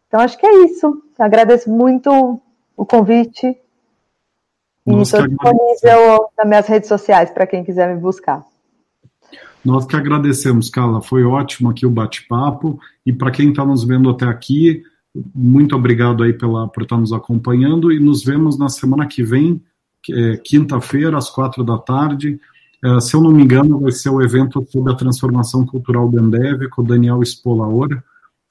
Então, acho que é isso. Agradeço muito o convite e estou disponível nas minhas redes sociais para quem quiser me buscar. Nós que agradecemos, Carla. Foi ótimo aqui o bate-papo. E para quem está nos vendo até aqui, muito obrigado aí pela, por estar tá nos acompanhando. E nos vemos na semana que vem, é, quinta-feira, às quatro da tarde. É, se eu não me engano, vai ser o evento sobre a transformação cultural do Ambev, com o Daniel Espolaor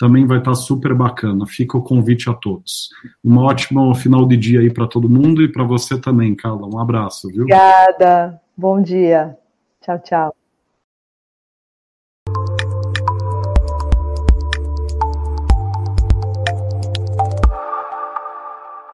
também vai estar super bacana. Fica o convite a todos. Um ótimo final de dia aí para todo mundo e para você também, Carla. Um abraço, viu? Obrigada. Bom dia. Tchau, tchau.